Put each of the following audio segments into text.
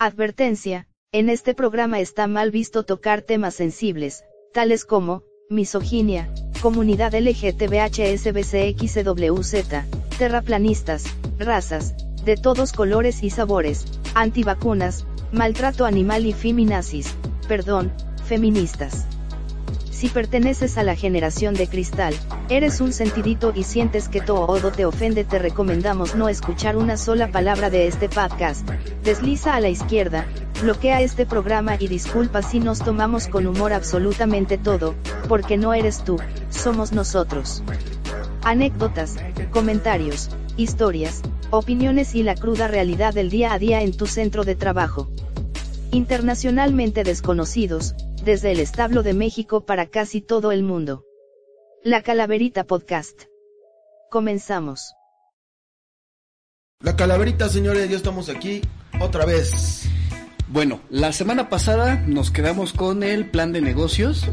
Advertencia, en este programa está mal visto tocar temas sensibles, tales como, misoginia, comunidad LGTBHSBCXWZ, terraplanistas, razas, de todos colores y sabores, antivacunas, maltrato animal y feminazis, perdón, feministas. Si perteneces a la generación de cristal, eres un sentidito y sientes que todo te ofende, te recomendamos no escuchar una sola palabra de este podcast. Desliza a la izquierda, bloquea este programa y disculpa si nos tomamos con humor absolutamente todo, porque no eres tú, somos nosotros. Anécdotas, comentarios, historias, opiniones y la cruda realidad del día a día en tu centro de trabajo. Internacionalmente desconocidos, desde el establo de México para casi todo el mundo. La Calaverita Podcast. Comenzamos. La Calaverita, señores, ya estamos aquí otra vez. Bueno, la semana pasada nos quedamos con el plan de negocios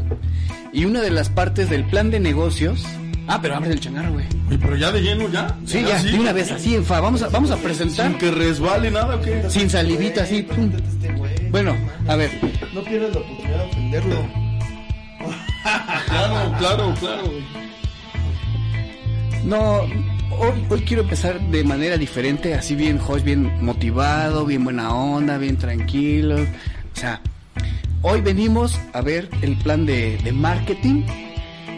y una de las partes del plan de negocios. Ah, pero abre el changarro, güey. Oye, pero ya de lleno, ya. Sí, ya, de una vez, así, en fa. Vamos a, vamos a presentar. Sin que resbale nada, ¿o qué? Sin salivita, así. pum. Bueno, a ver. No pierdas la oportunidad de ofenderlo. claro, claro, claro. No, hoy, hoy quiero empezar de manera diferente, así bien Josh, bien motivado, bien buena onda, bien tranquilo. O sea, hoy venimos a ver el plan de, de marketing.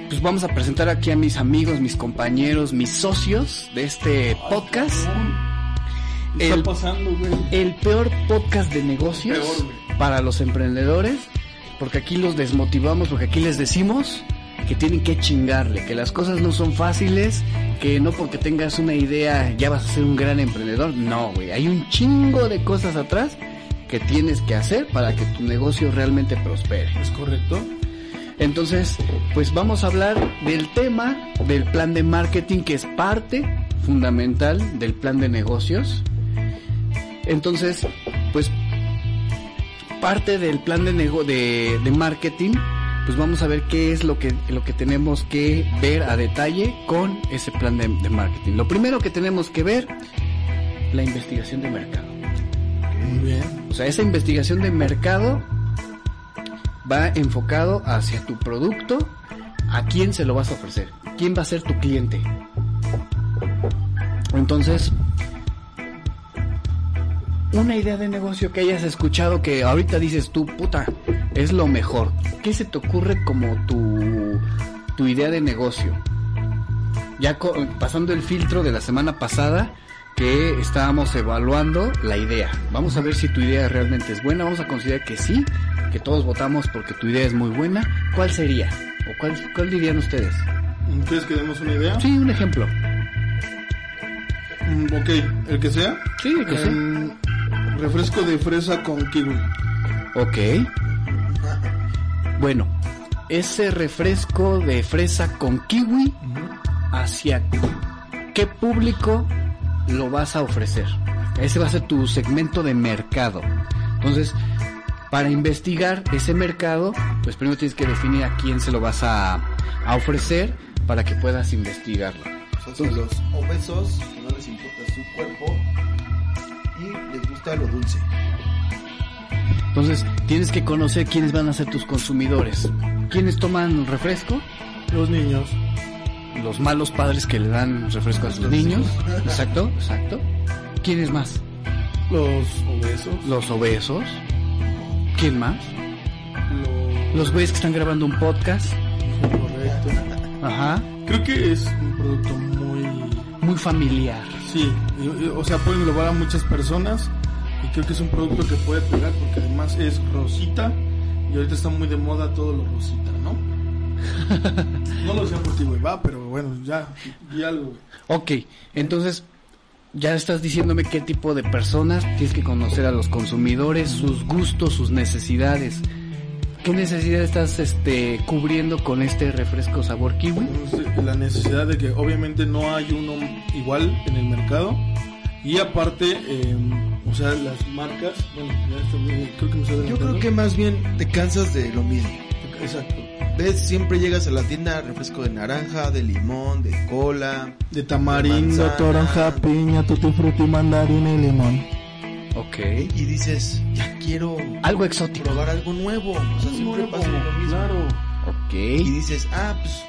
Pues vamos a presentar aquí a mis amigos, mis compañeros, mis socios de este podcast. ¿Qué está El- pasando, güey? El peor podcast de negocios Peor, para los emprendedores, porque aquí los desmotivamos, porque aquí les decimos que tienen que chingarle, que las cosas no son fáciles, que no porque tengas una idea ya vas a ser un gran emprendedor. No, güey, hay un chingo de cosas atrás que tienes que hacer para que tu negocio realmente prospere. ¿Es correcto? Entonces, pues vamos a hablar del tema del plan de marketing que es parte fundamental del plan de negocios. Entonces, pues parte del plan de, nego de, de marketing, pues vamos a ver qué es lo que, lo que tenemos que ver a detalle con ese plan de, de marketing. Lo primero que tenemos que ver, la investigación de mercado. Muy bien. O sea, esa investigación de mercado va enfocado hacia tu producto, a quién se lo vas a ofrecer, quién va a ser tu cliente. Entonces, una idea de negocio que hayas escuchado que ahorita dices tú, puta, es lo mejor. ¿Qué se te ocurre como tu, tu idea de negocio? Ya pasando el filtro de la semana pasada que estábamos evaluando la idea. Vamos a ver si tu idea realmente es buena. Vamos a considerar que sí, que todos votamos porque tu idea es muy buena. ¿Cuál sería? ¿O cuál, cuál dirían ustedes? ¿Quieres que demos una idea? Sí, un ejemplo. Mm, ok, el que sea. Sí, el que sea. Refresco de fresa con kiwi. Ok. Bueno, ese refresco de fresa con kiwi, ¿hacia qué público lo vas a ofrecer? Ese va a ser tu segmento de mercado. Entonces, para investigar ese mercado, pues primero tienes que definir a quién se lo vas a, a ofrecer para que puedas investigarlo. Son los obesos que no les importa su cuerpo gusta lo dulce. Entonces, tienes que conocer quiénes van a ser tus consumidores. ¿Quiénes toman refresco? Los niños. los malos padres que le dan refresco a sus Los niños. Exacto, exacto. ¿Quiénes más? Los obesos. Los obesos. ¿Quién más? Los... Los güeyes que están grabando un podcast. Correcto. Ajá. Creo que es un producto muy... Muy familiar. Sí, o sea, puede englobar a muchas personas y creo que es un producto que puede pegar porque además es rosita y ahorita está muy de moda todo lo rosita, ¿no? no lo sé por ti, güey, va, pero bueno, ya, y algo, güey. Ok, entonces ya estás diciéndome qué tipo de personas tienes que conocer a los consumidores, sus gustos, sus necesidades. ¿Qué necesidad estás este, cubriendo con este refresco sabor kiwi? Pues, La necesidad de que obviamente no hay uno igual en el mercado y aparte, eh, o sea, las marcas, bueno, ya está muy- creo que Yo creo que más bien te cansas de lo mismo. Exacto. Ves, siempre llegas a la tienda, refresco de naranja, de limón, de cola. De tamarindo, Manzana. toronja, piña, tutti frutti, mandarina y limón. Ok. Y dices, ya quiero Algo exótico. probar algo nuevo. O sea, siempre Nuevo, pasa lo mismo. Claro. Ok. Y dices, ah, pues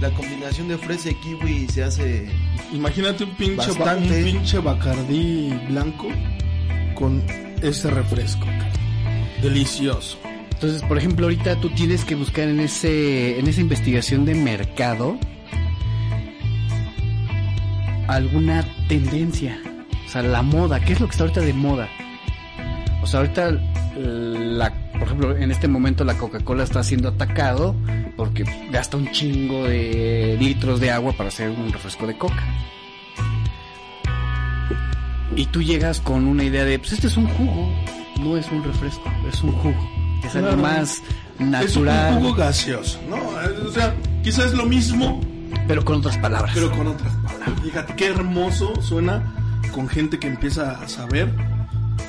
la combinación de fresa y kiwi se hace... Imagínate un pinche, ba- un Bastante. pinche bacardí blanco con este refresco. Delicioso. Entonces, por ejemplo, ahorita tú tienes que buscar en ese en esa investigación de mercado alguna tendencia, o sea, la moda, ¿qué es lo que está ahorita de moda? O sea, ahorita la por ejemplo, en este momento la Coca-Cola está siendo atacado porque gasta un chingo de litros de agua para hacer un refresco de coca. Y tú llegas con una idea de, pues este es un jugo, no es un refresco, es un jugo. Es algo Claro. más Es un natural, jugo gaseoso, ¿no? O sea, quizás es lo mismo, pero con otras palabras. pero con otras palabras. Fíjate qué hermoso suena con gente que empieza a saber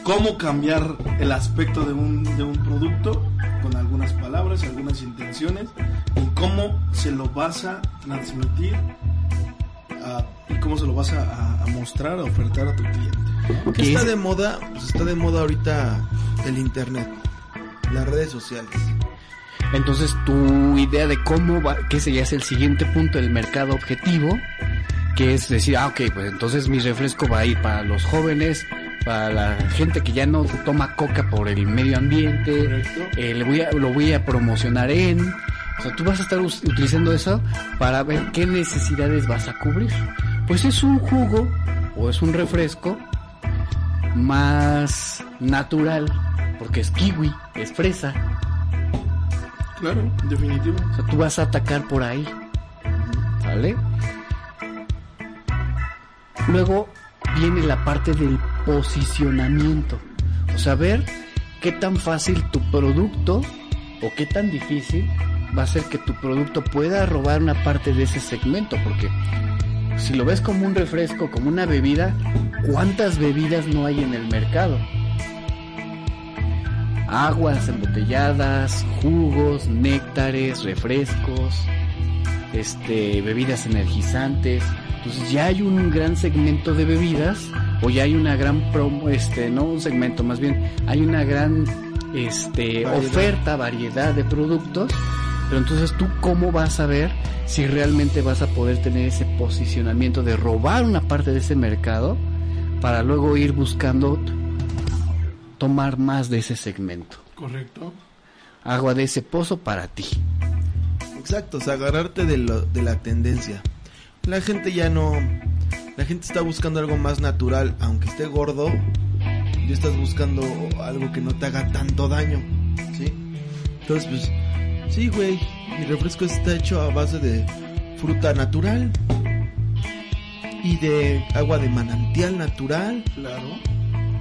cómo cambiar el aspecto de un, de un producto con algunas palabras, algunas intenciones y cómo se lo vas a transmitir a- y cómo se lo vas a, a- a mostrar, a ofertar a tu cliente. ¿Qué ¿Qué está es? de moda? Pues está de moda ahorita el internet, las redes sociales. Entonces tu idea de cómo va, que ese ya es el siguiente punto del mercado objetivo, que es decir, ah, ok, pues entonces mi refresco va a ir para los jóvenes, para la gente que ya no toma coca por el medio ambiente, eh, le voy a, lo voy a promocionar en... O sea, tú vas a estar utilizando eso para ver qué necesidades vas a cubrir. Pues es un jugo o es un refresco más natural, porque es kiwi, es fresa, Claro, definitivo. o sea, tú vas a atacar por ahí. ¿Sale? Luego viene la parte del posicionamiento. O sea, ver qué tan fácil tu producto o qué tan difícil va a ser que tu producto pueda robar una parte de ese segmento. Porque si lo ves como un refresco, como una bebida, ¿cuántas bebidas no hay en el mercado? aguas embotelladas, jugos, néctares, refrescos, este, bebidas energizantes. Entonces ya hay un gran segmento de bebidas o ya hay una gran promo, este, no un segmento, más bien hay una gran este Variedad. oferta, variedad de productos. Pero entonces tú cómo vas a ver si realmente vas a poder tener ese posicionamiento de robar una parte de ese mercado para luego ir buscando tomar más de ese segmento. Correcto. Agua de ese pozo para ti. Exacto, o sea, agarrarte de, lo- de la tendencia. La gente ya no... La gente está buscando algo más natural, aunque esté gordo. Ya estás buscando algo que no te haga tanto daño, ¿sí? Entonces, pues, sí, güey, mi refresco está hecho a base de fruta natural y de agua de manantial natural. Claro.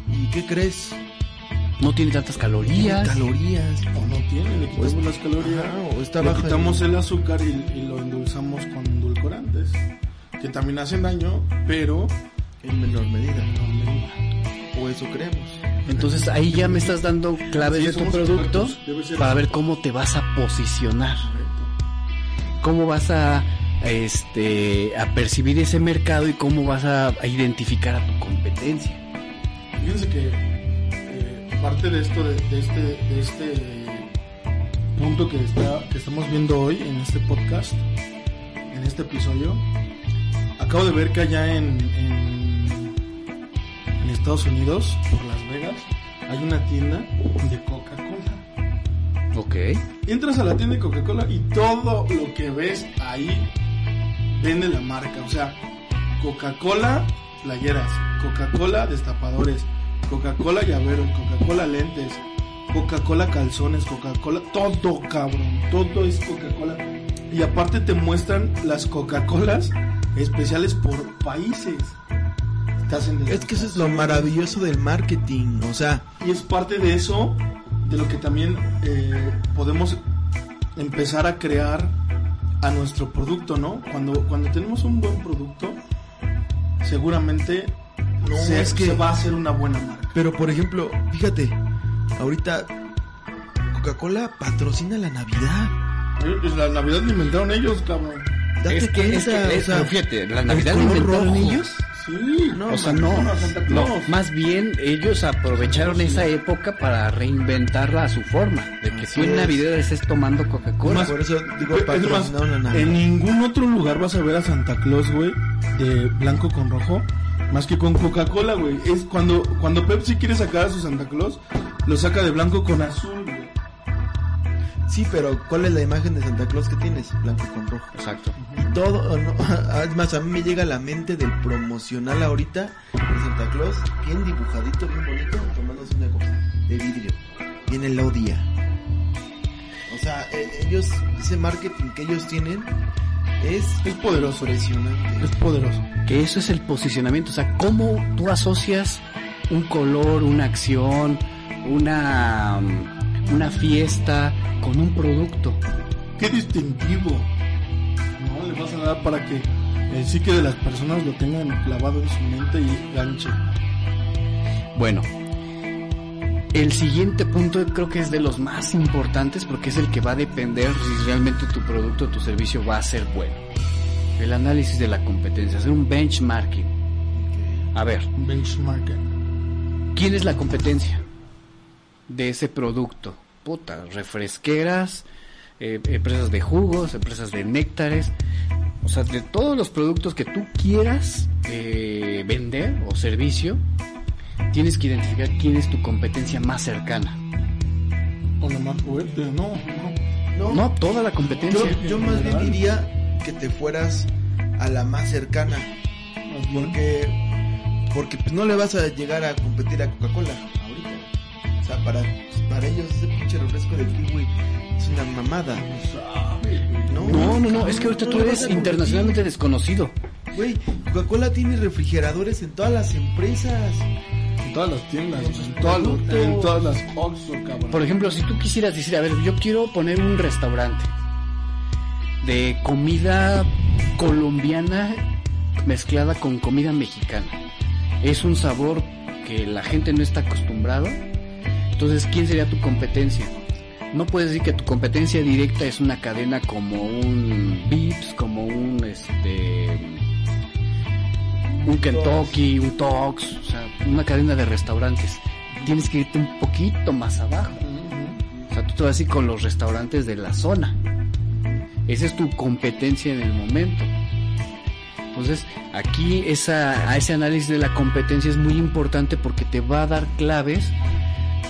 ¿Y qué crees? No tiene tantas calorías. Calorías. O no tiene, le quitamos las calorías. Ajá, o está le baja quitamos en- el azúcar y, y lo endulzamos con endulcorantes. Que también hacen daño, pero en menor medida. en menor medida. O eso creemos. Entonces ahí ya me estás dando claves Sí, de tu producto para ver cómo te vas a posicionar. Correcto. Cómo vas a este a percibir ese mercado y cómo vas a, a identificar a tu competencia. Fíjense que parte de esto, de, de este, de este punto que, está, que estamos viendo hoy en este podcast, en este episodio, acabo de ver que allá en, en, en Estados Unidos, por Las Vegas, hay una tienda de Coca-Cola. Ok. Entras a la tienda de Coca-Cola y todo lo que ves ahí vende la marca. O sea, Coca-Cola playeras, Coca-Cola destapadores, Coca-Cola llaveros, Coca-Cola lentes, Coca-Cola calzones, Coca-Cola, todo cabrón, todo es Coca-Cola. Y aparte te muestran las Coca-Colas especiales por países. Es que eso es lo maravilloso del marketing, o sea, Y es parte de eso, de lo que también eh, podemos empezar a crear a nuestro producto, ¿no? Cuando, cuando tenemos un buen producto, seguramente No, se, es que- se va a hacer una buena marca. pero por ejemplo, fíjate, ahorita Coca-Cola patrocina la Navidad. Eh, pues la Navidad la inventaron ellos, cabrón. Date Es que, es que, o sea, pero fíjate, la Navidad la inventaron rojo. ellos. Sí, No, o sea, no, no, más bien ellos aprovecharon esa época para reinventarla a su forma, de que tú en es. Navidad estés tomando Coca-Cola. Por eso digo Es más, patrocinaron la Navidad. en ningún otro lugar vas a ver a Santa Claus, güey, de blanco con rojo, más que con Coca-Cola, güey. Es cuando, cuando Pepsi quiere sacar a su Santa Claus, lo saca de blanco con azul, güey. Sí, pero ¿cuál es la imagen de Santa Claus que tienes? Blanco con rojo. Exacto. Y todo, o no, es más, a mí me llega a la mente del promocional ahorita de Santa Claus, bien dibujadito, bien bonito, tomándose una copa de vidrio. Viene el odia. O sea, eh, ellos, ese marketing que ellos tienen es, Es poderoso. Es poderoso. Que eso es el posicionamiento, o sea, cómo tú asocias un color, una acción, una, mm, una fiesta con un producto. Qué distintivo. No le vas a dar para que el psique de las personas lo tengan clavado en su mente y ganche. Bueno, el siguiente punto creo que es de los más importantes porque es el que va a depender si realmente tu producto o tu servicio va a ser bueno. El análisis de la competencia, hacer un benchmarking. A ver, Benchmarking. ¿quién es la competencia de ese producto? Puta, refresqueras, eh, empresas de jugos, empresas de néctares, o sea, de todos los productos que tú quieras eh, vender o servicio, tienes que identificar quién es tu competencia más cercana. O la más fuerte. No, no. No, No, toda la competencia. yo, yo más bien diría que te fueras a la más cercana, Más porque porque pues no le vas a llegar a competir a Coca-Cola ahorita. O sea, para, para ellos ese pinche refresco de kiwi es una mamada. No, No, no, no, es que ahorita tú eres internacionalmente desconocido. Güey, Coca-Cola tiene refrigeradores en todas las empresas. Todas las tiendas, en todas, las Oxxo, cabrón. Por ejemplo, si tú quisieras decir, a ver, yo quiero poner un restaurante de comida colombiana mezclada con comida mexicana. Es un sabor que la gente no está acostumbrado. Entonces, ¿quién sería tu competencia? No puedes decir que tu competencia directa es una cadena como un Vips, como un este un Kentucky, un Tox, o sea, una cadena de restaurantes. Tienes que irte un poquito más abajo. O sea, tú te vas a ir con los restaurantes de la zona. Esa es tu competencia en el momento. Entonces, aquí esa, a ese análisis de la competencia es muy importante porque te va a dar claves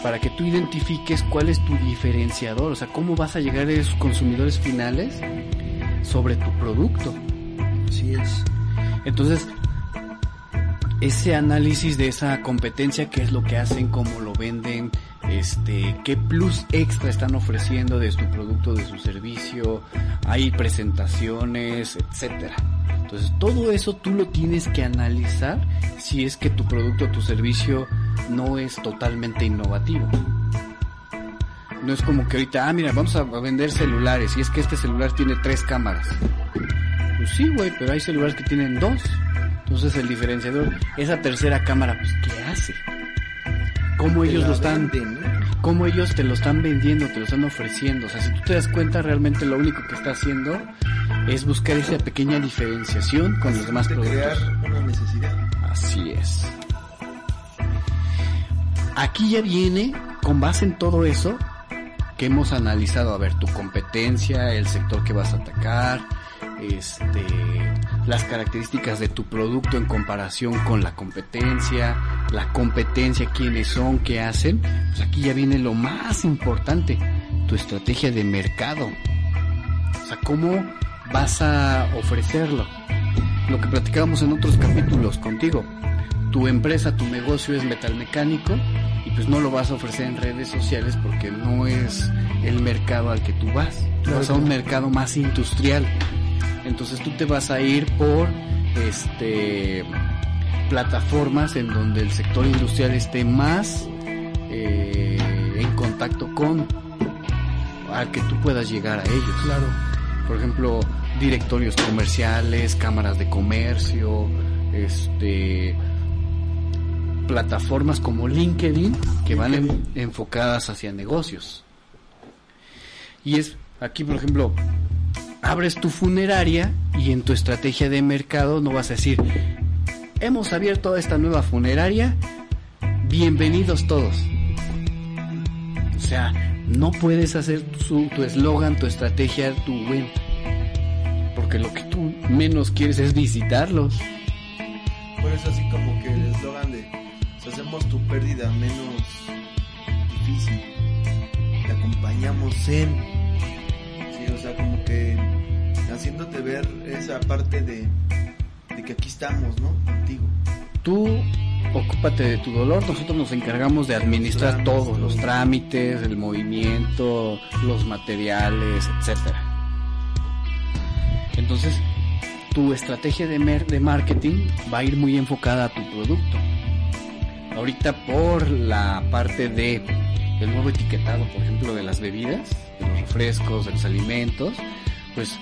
para que tú identifiques cuál es tu diferenciador, o sea, cómo vas a llegar a esos consumidores finales sobre tu producto. Así es. Entonces, ese análisis de esa competencia, qué es lo que hacen, cómo lo venden, este, qué plus extra están ofreciendo de su producto, de su servicio, hay presentaciones, etcétera. Entonces, todo eso tú lo tienes que analizar si es que tu producto o tu servicio no es totalmente innovativo. No es como que ahorita, ah, mira, vamos a vender celulares y es que este celular tiene tres cámaras. Pues sí, güey, pero hay celulares que tienen dos. Entonces el diferenciador, esa tercera cámara, pues ¿qué hace? ¿Cómo ellos lo están, venden, ¿no? cómo ellos te lo están vendiendo, te lo están ofreciendo? O sea, si tú te das cuenta, realmente lo único que está haciendo es buscar esa pequeña diferenciación con los demás de productos. crear una necesidad. Así es. Aquí ya viene, con base en todo eso, que hemos analizado, a ver, tu competencia, el sector que vas a atacar, este, las características de tu producto en comparación con la competencia, la competencia, quiénes son, qué hacen, pues aquí ya viene lo más importante, tu estrategia de mercado. O sea, cómo vas a ofrecerlo. Lo que platicábamos en otros capítulos contigo. Tu empresa, tu negocio es metalmecánico y pues no lo vas a ofrecer en redes sociales porque no es el mercado al que tú vas. Tú vas a un mercado más industrial. Entonces tú te vas a ir por este plataformas en donde el sector industrial esté más eh, en contacto con a que tú puedas llegar a ellos. Claro. Por ejemplo, directorios comerciales, cámaras de comercio, este plataformas como LinkedIn que van en- enfocadas hacia negocios. Y es aquí, por ejemplo, abres tu funeraria y en tu estrategia de mercado no vas a decir, hemos abierto esta nueva funeraria, bienvenidos todos. O sea, no puedes hacer tu eslogan, tu estrategia, tu venta. Porque lo que tú menos quieres es visitarlos. Por eso así como que el eslogan de si hacemos tu pérdida menos difícil, te acompañamos en... Sea, como que haciéndote ver esa parte de, de que aquí estamos, ¿no? Contigo. Tú ocúpate de tu dolor, nosotros nos encargamos de administrar Trámites, todo, los trámites, el movimiento, los materiales, etcétera. Entonces, tu estrategia de, mer- de marketing va a ir muy enfocada a tu producto. Ahorita por la parte de el nuevo etiquetado, por ejemplo, de las bebidas, de los refrescos, de los alimentos, pues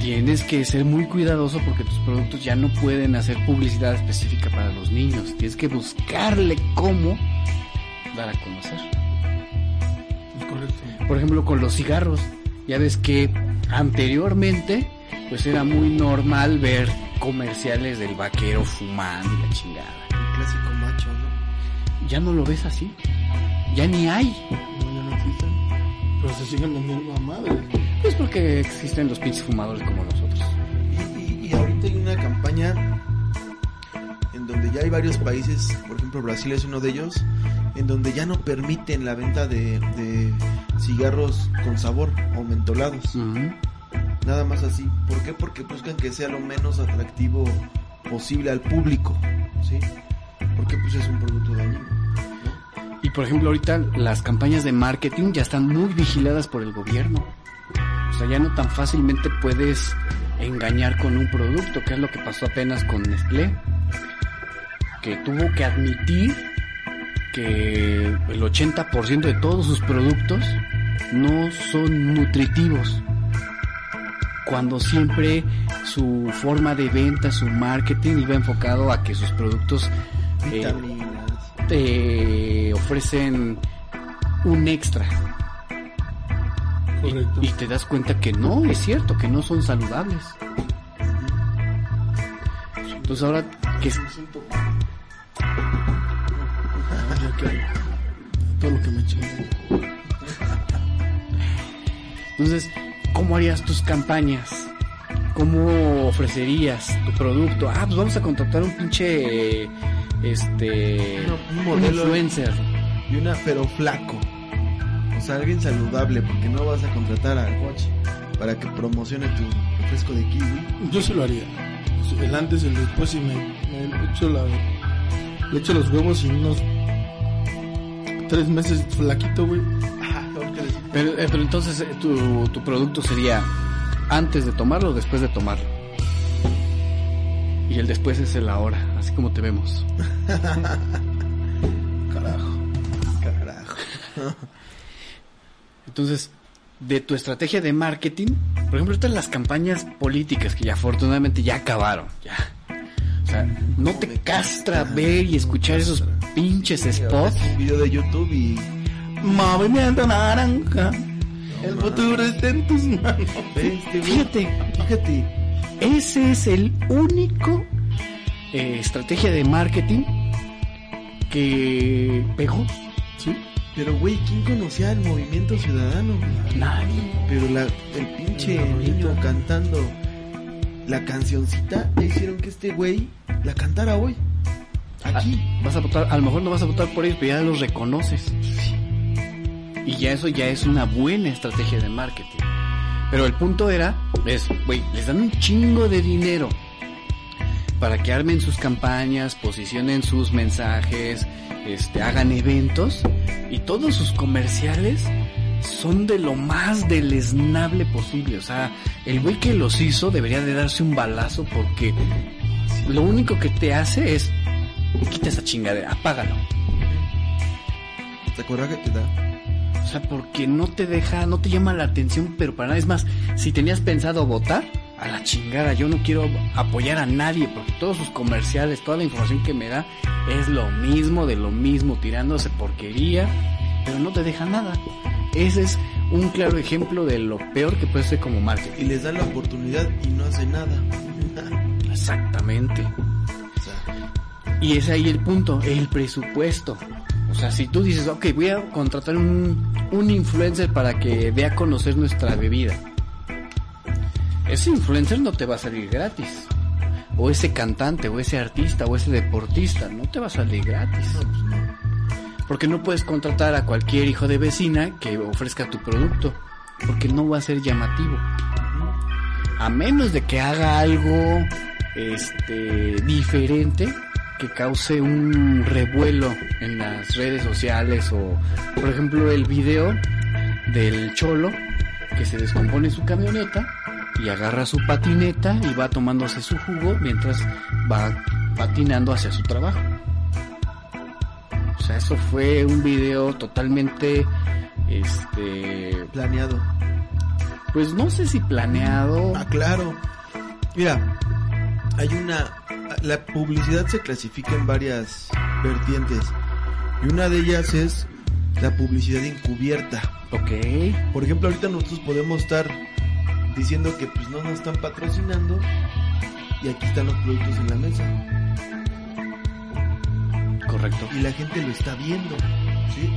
tienes que ser muy cuidadoso porque tus productos ya no pueden hacer publicidad específica para los niños. Tienes que buscarle cómo dar a conocer. Es correcto. Por ejemplo, con los cigarros. Ya ves que anteriormente, pues era muy normal ver comerciales del vaquero fumando y la chingada. El clásico macho, ¿no? Ya no lo ves así. Ya ni hay. No, ya no existen. Pero se siguen vendiendo a madre. Es porque existen los pinches fumadores como nosotros. Y, y- y ahorita hay una campaña en donde ya hay varios países, por ejemplo Brasil es uno de ellos, en donde ya no permiten la venta de, de cigarros con sabor o mentolados. Nada más así. ¿Por qué? Porque buscan que sea lo menos atractivo posible al público. ¿Sí? Porque pues es un producto dañino. Por ejemplo, ahorita las campañas de marketing ya están muy vigiladas por el gobierno. O sea, ya no tan fácilmente puedes engañar con un producto, que es lo que pasó apenas con Nestlé, que tuvo que admitir que el 80% de todos sus productos no son nutritivos. Cuando siempre su forma de venta, su marketing iba enfocado a que sus productos eh. Te ofrecen un extra Correcto. y te das cuenta que no, es cierto, que no son saludables. Entonces ahora que todo lo que me entonces, ¿cómo harías tus campañas? ¿Cómo ofrecerías tu producto? Ah, pues vamos a contratar un pinche este Un- un un modelo. influencer. Y una, pero flaco. O sea, alguien saludable, porque no vas a contratar al coche para que promocione tu refresco de kiwi. Yo sí lo haría. El antes y el después y me, me echo la le echo los huevos y unos tres meses flaquito, güey. Pero, eh, pero entonces eh, tu, tu producto sería antes de tomarlo o después de tomarlo. Y el después es el ahora, así como te vemos. Carajo. Carajo. Entonces, de tu estrategia de marketing, por ejemplo, estas las campañas políticas que ya afortunadamente ya acabaron, ya. O sea, no te castra ver y escuchar esos pinches spots. Un video de YouTube y Movimiento naranja. El futuro está en tus manos. este. Fíjate, Fíjate. ese es el único eh, estrategia de marketing que pegó. Sí. Pero güey, ¿quién conocía el movimiento ciudadano? Nadie. Pero la, el pinche niño cantando la cancioncita, ya hicieron que este güey la cantara hoy. Aquí. Vas a votar, a lo mejor no vas a votar por ellos, pero ya los reconoces. Y ya eso ya es una buena estrategia de marketing. Pero el punto era, es, güey, les dan un chingo de dinero para que armen sus campañas, posicionen sus mensajes, este, hagan eventos y todos sus comerciales son de lo más deleznable posible. O sea, el güey que los hizo debería de darse un balazo porque lo único que te hace es quita esa chingadera, apágalo. ¿Te acuerdas que te da? O sea, porque no te deja, no te llama la atención, pero para nada. Es más, si tenías pensado votar, a la chingada, yo no quiero apoyar a nadie, porque todos sus comerciales, toda la información que me da, es lo mismo, de lo mismo, tirándose porquería, pero no te deja nada. Ese es un claro ejemplo de lo peor que puede ser como marketing. Y les dan la oportunidad y no hace nada. Exactamente. Y es ahí el punto, el presupuesto. O sea, si tú dices, ok, voy a contratar un, un influencer para que dé a conocer nuestra bebida. Ese influencer no te va a salir gratis. O ese cantante, o ese artista, o ese deportista, no te va a salir gratis. Porque no puedes contratar a cualquier hijo de vecina que ofrezca tu producto. Porque no va a ser llamativo. A menos de que haga algo este diferente que cause un revuelo en las redes sociales o por ejemplo el video del cholo que se descompone su camioneta y agarra su patineta y va tomándose su jugo mientras va patinando hacia su trabajo. O sea, eso fue un video totalmente este planeado. pues no sé si planeado Ah, claro. Mira, hay una... La publicidad se clasifica en varias vertientes. Y una de ellas es la publicidad encubierta. ok Por ejemplo, ahorita nosotros podemos estar diciendo que pues no nos están patrocinando y aquí están los productos en la mesa correcto y la gente lo está viendo, ¿sí?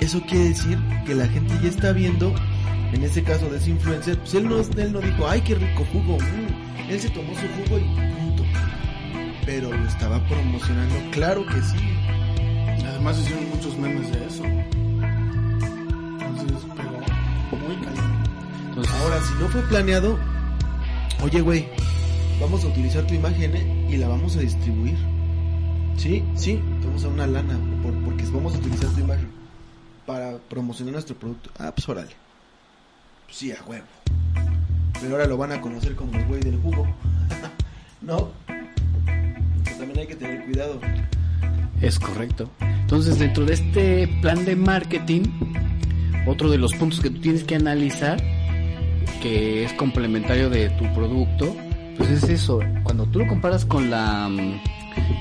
Eso quiere decir que la gente ya está viendo, en este caso de ese influencer, pues él no, él no dijo, ay, qué rico jugo, mm". él se tomó su jugo y punto. Pero lo estaba promocionando, claro que sí. Además hicieron muchos memes de eso. Entonces Ahora, si no fue planeado, oye, güey, vamos a utilizar tu imagen ¿eh? y la vamos a distribuir. Sí, sí, vamos a una lana por, porque vamos a utilizar tu imagen para promocionar nuestro producto. Ah, pues órale. Sí, a huevo. Pero ahora lo van a conocer como el güey del jugo. no. Entonces, también hay que tener cuidado. Es correcto. Entonces, dentro de este plan de marketing, otro de los puntos que tú tienes que analizar, que es complementario de tu producto, pues es eso. Cuando tú lo comparas con la, mm,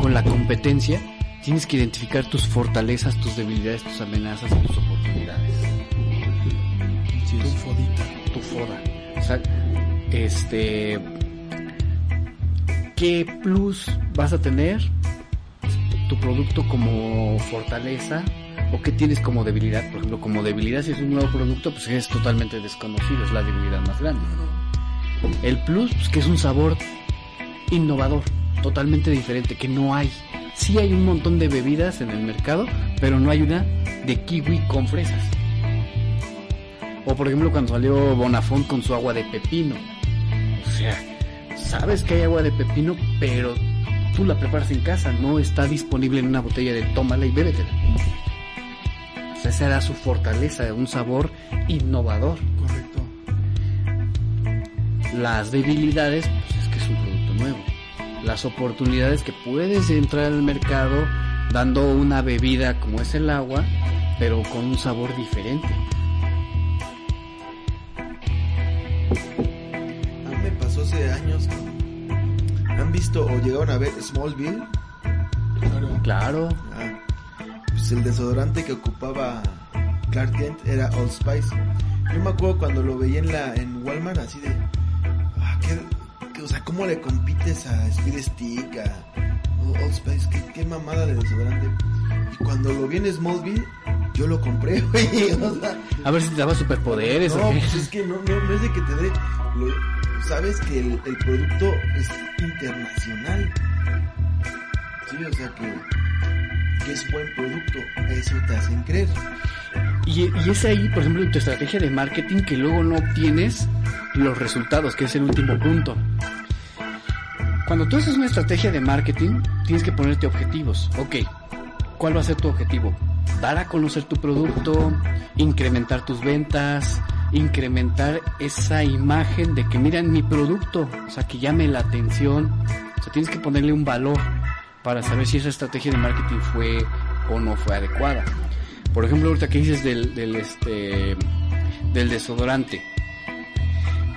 con la competencia, tienes que identificar tus fortalezas, tus debilidades, tus amenazas y tus oportunidades. Sí, Tu fodita. Tu foda. O sea, este. ¿Qué plus vas a tener? Tu producto como fortaleza o qué tienes como debilidad. Por ejemplo, como debilidad, si es un nuevo producto, pues es totalmente desconocido, es la debilidad más grande. El plus, pues que es un sabor innovador, totalmente diferente, que no hay. Sí hay un montón de bebidas en el mercado, pero no hay una de kiwi con fresas. O por ejemplo cuando salió Bonafont con su agua de pepino. O sea, sabes que hay agua de pepino, pero tú la preparas en casa, no está disponible en una botella de tómala y bébetela. Sea, esa era su fortaleza, un sabor innovador. Correcto. Las debilidades, pues es que es un producto nuevo. Las oportunidades que puedes entrar al mercado dando una bebida como es el agua, pero con un sabor diferente. A mí me pasó hace años. ¿Han visto o llegaron a ver Smallville? Claro. Claro, Ah, pues el desodorante que ocupaba Clark Kent era Old Spice. Yo me acuerdo cuando lo veía en la en Walmart así de, ah, qué, qué- o sea, cómo le compites a Speed Stick, a Old Spice, qué, qué mamada de desodorante. Y cuando lo vi en Smallville, yo lo compré, güey. O sea, a ver si te daba superpoderes no, o qué. pues es que no, no, no es de que te dé. sabes que el, el producto es internacional. Sí, o sea que, es buen producto. Eso te hacen creer. Y, y es ahí, por ejemplo, en tu estrategia de marketing que luego no obtienes los resultados, que es el último punto. Cuando tú haces una estrategia de marketing, tienes que ponerte objetivos. Ok, ¿cuál va a ser tu objetivo? Dar a conocer tu producto, incrementar tus ventas, incrementar esa imagen de que miran mi producto, o sea, que llame la atención. O sea, tienes que ponerle un valor para saber si esa estrategia de marketing fue o no fue adecuada. Por ejemplo, ahorita que dices del, del, este, del desodorante.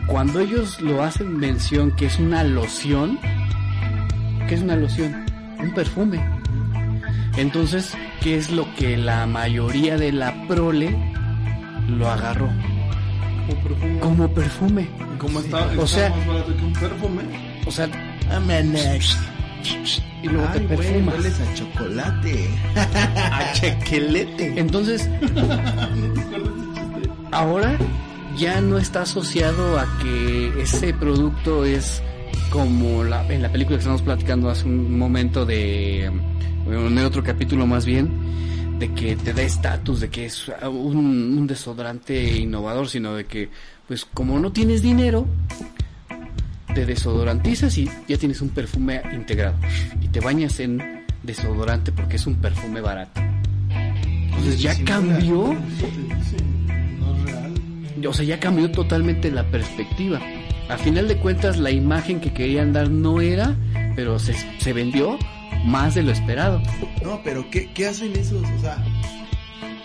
Cuando ellos lo hacen mención que es una loción, ¿qué es una loción? Un perfume. Entonces, ¿qué es lo que la mayoría de la prole lo agarró? Como perfume. Como perfume. Como está, O sea- más barato que un perfume. O sea, y luego te Ay, güey, perfumas. hueles a chocolate. a chequelete. Entonces, ahora ya no está asociado a que ese producto es como la, en la película que estamos platicando hace un momento de, en otro capítulo más bien, de que te da estatus, de que es un, un desodorante innovador, sino de que, pues como no tienes dinero, te desodorantizas y ya tienes un perfume integrado. Y te bañas en desodorante porque es un perfume barato. Entonces ya cambió, o sea, ya cambió totalmente la perspectiva. A final de cuentas, la imagen que querían dar no era, pero se, se vendió más de lo esperado. No, pero ¿qué, qué hacen esos? O sea,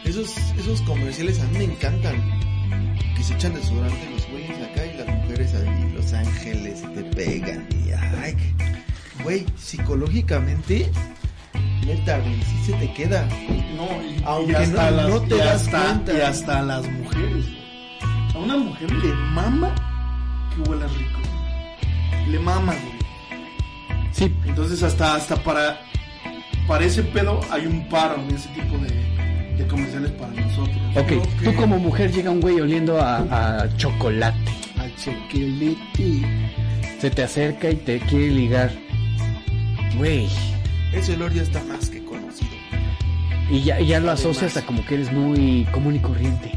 esos, esos comerciales a mí me encantan. Que se echan desodorante los güeyes acá y las mujeres ahí, los ángeles te pegan. Y ay, güey, psicológicamente, neta, güey, sí se te queda. No, y, Aunque y hasta no- las, no te y das hasta, cuenta. Y hasta a las mujeres. A una mujer le mama que huela rico. Le mama, güey. Sí, Entonces hasta, hasta para, para ese pedo hay un paro en ese tipo de, de comerciales para nosotros. ok. Que- Tú como mujer llega un güey oliendo a, a chocolate. Chocolate. Se te acerca y te quiere ligar. Güey. Ese olor ya está más que conocido. Y ya, ya lo asocias a como que eres muy común y corriente.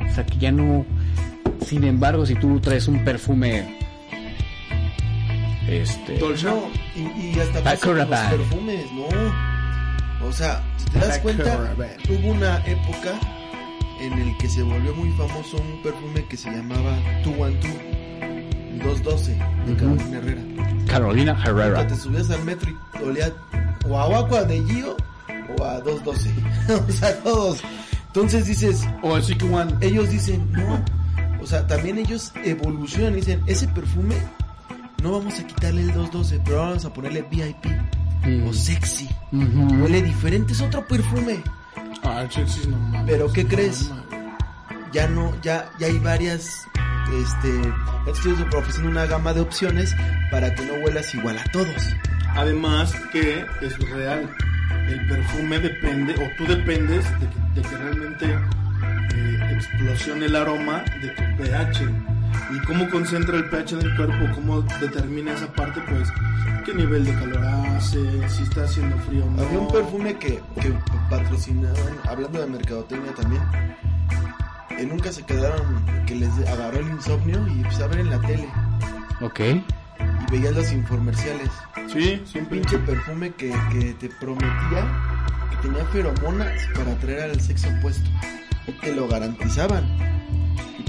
O sea, que ya no... Sin embargo, si tú traes un perfume... Este... Dolce. No, y, y hasta pasa con los perfumes, no. O sea, si te das cuenta, hubo una época en el que se volvió muy famoso un perfume que se llamaba 212, el 212 de. Carolina Herrera. Carolina Herrera. Nunca te subías al metro y olía o a agua de Gio o a 212. o sea, todos. Entonces dices, O así que one. ellos dicen, no. O sea, también ellos evolucionan y dicen, ese perfume no vamos a quitarle el 212, pero vamos a ponerle VIP Mm. o sexy. Ujú. Huele diferente, es otro perfume. Sexy no mames. ¿Pero qué No crees? mames. Ya no, ya, ya hay varias, este, estoy ofreciendo una gama de opciones para que no huelas igual a todos. Además que es real. El perfume depende, o tú dependes de que, de que realmente eh, explosione el aroma de tu pH. Y cómo concentra el pH en el cuerpo, cómo determina esa parte, pues, qué nivel de calor hace, si está haciendo frío o no. Había un perfume que, que patrocinaban, hablando de mercadotecnia también, que nunca se quedaron, que les agarró el insomnio y pues a ver en la tele Ok. y veías los infomerciales. Sí, Un siempre. pinche perfume que, que te prometía que tenía feromonas para atraer al sexo opuesto. Y te lo garantizaban.